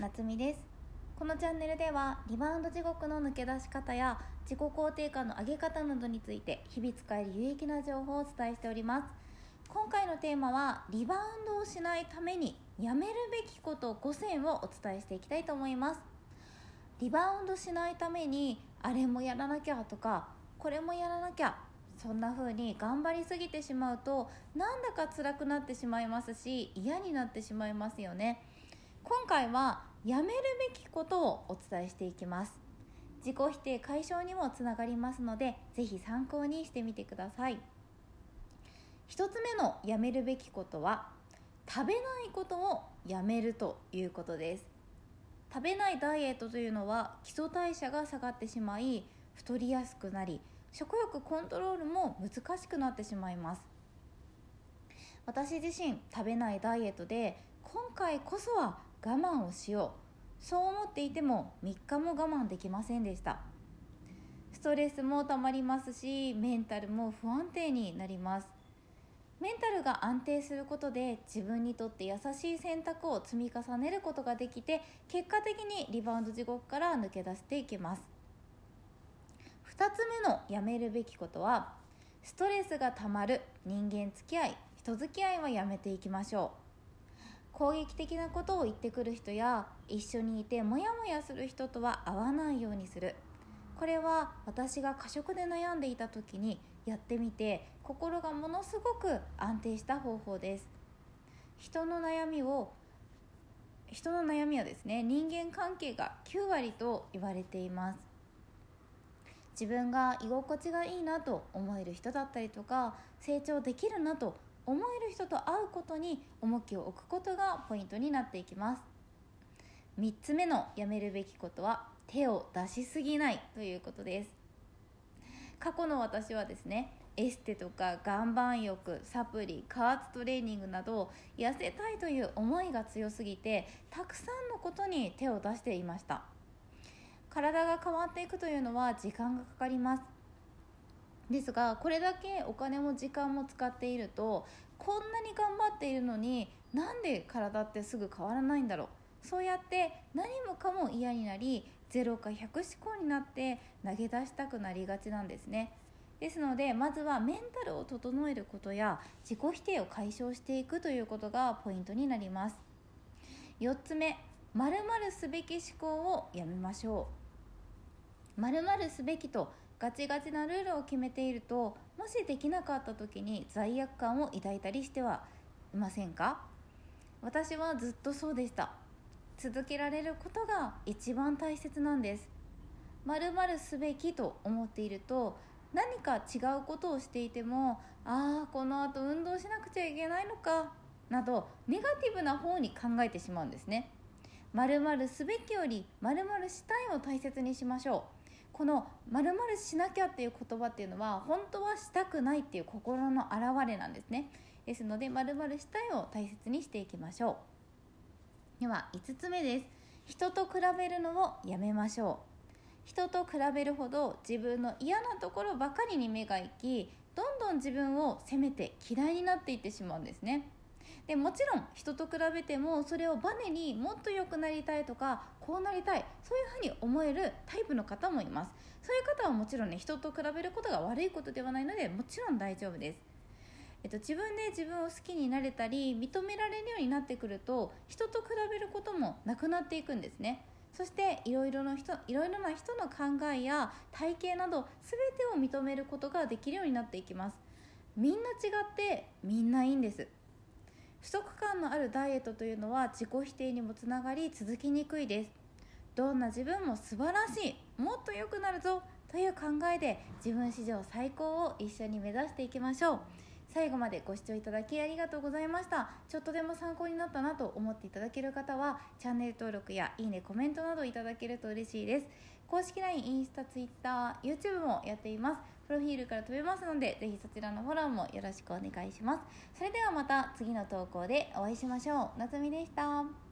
夏美です。このチャンネルではリバウンド地獄の抜け出し方や自己肯定感の上げ方などについて日々使える有益な情報をお伝えしております。今回のテーマはリバウンドをしないためにやめるべきこと5選をお伝えしていきたいと思います。リバウンドしないためにあれもやらなきゃとかこれもやらなきゃそんな風に頑張りすぎてしまうとなんだか辛くなってしまいますし嫌になってしまいますよね。今回はやめるべきことをお伝えしていきます。自己否定解消にもつながりますのでぜひ参考にしてみてください。1つ目のやめるべきことは食べないことをやめるということです。食べないダイエットというのは基礎代謝が下がってしまい太りやすくなり食欲コントロールも難しくなってしまいます。私自身食べないダイエットで今回こそは我慢をしよう。そう思っていても3日も我慢できませんでした。ストレスもたまりますしメンタルも不安定になります。メンタルが安定することで自分にとって優しい選択を積み重ねることができて結果的にリバウンド地獄から抜け出していきます。2つ目のやめるべきことはストレスがたまる人間付き合い人付き合いはやめていきましょう。攻撃的なことを言ってくる人や一緒にいてモヤモヤする人とは会わないようにする。これは私が過食で悩んでいた時にやってみて心がものすごく安定した方法です。人の悩みを人の悩みはですね人間関係が9割と言われています。自分が居心地がいいなと思える人だったりとか成長できるなと思える人と会うことに重きを置くことがポイントになっていきます。3つ目のやめるべきことは手を出しすぎないということです。過去の私はですねエステとか岩盤浴サプリ加圧トレーニングなど痩せたいという思いが強すぎてたくさんのことに手を出していました。体が変わっていくというのは時間がかかります。ですがこれだけお金も時間も使っているとこんなに頑張っているのになんで体ってすぐ変わらないんだろう？そうやって何もかも嫌になり0か100思考になって投げ出したくなりがちなんですね。ですのでまずはメンタルを整えることや自己否定を解消していくということがポイントになります。4つ目まるすべき思考をやめましょう。まるすべきとガチガチなルールを決めているともしできなかった時に罪悪感を抱いたりしてはいませんか？私はずっとそうでした。続けられることが一番大切なんです。まるまるすべきと思っていると何か違うことをしていてもああこのあと運動しなくちゃいけないのかなどネガティブな方に考えてしまうんですね。まるまるすべきよりまるまるしたいを大切にしましょう。この「まるしなきゃ」っていう言葉っていうのは本当はしたくないっていう心の表れなんですね。ですので「まるしたい」を大切にしていきましょう。では5つ目です。人と比べるのをやめましょう。人と比べるほど自分の嫌なところばかりに目がいきどんどん自分を責めて嫌いになっていってしまうんですね。でもちろん人と比べてもそれをバネにもっと良くなりたいとかこうなりたいそういうふうに思えるタイプの方もいます。そういう方はもちろんね人と比べることが悪いことではないのでもちろん大丈夫です。えっと、自分で自分を好きになれたり認められるようになってくると人と比べることもなくなっていくんですね。そしていろいろな人いろいろな人の考えや体型など全てを認めることができるようになっていきます。みんな違ってみんないいんです。不足感のあるダイエットというのは自己否定にもつながり続きにくいです。どんな自分も素晴らしい。もっと良くなるぞ。という考えで自分史上最高を一緒に目指していきましょう。最後までご視聴いただきありがとうございました。ちょっとでも参考になったなと思っていただける方はチャンネル登録やいいねコメントなどいただけると嬉しいです。公式 LINE インスタ TwitterYouTube もやっています。プロフィールから飛べますのでぜひそちらのフォローもよろしくお願いします。それではまた次の投稿でお会いしましょう。なつみでした。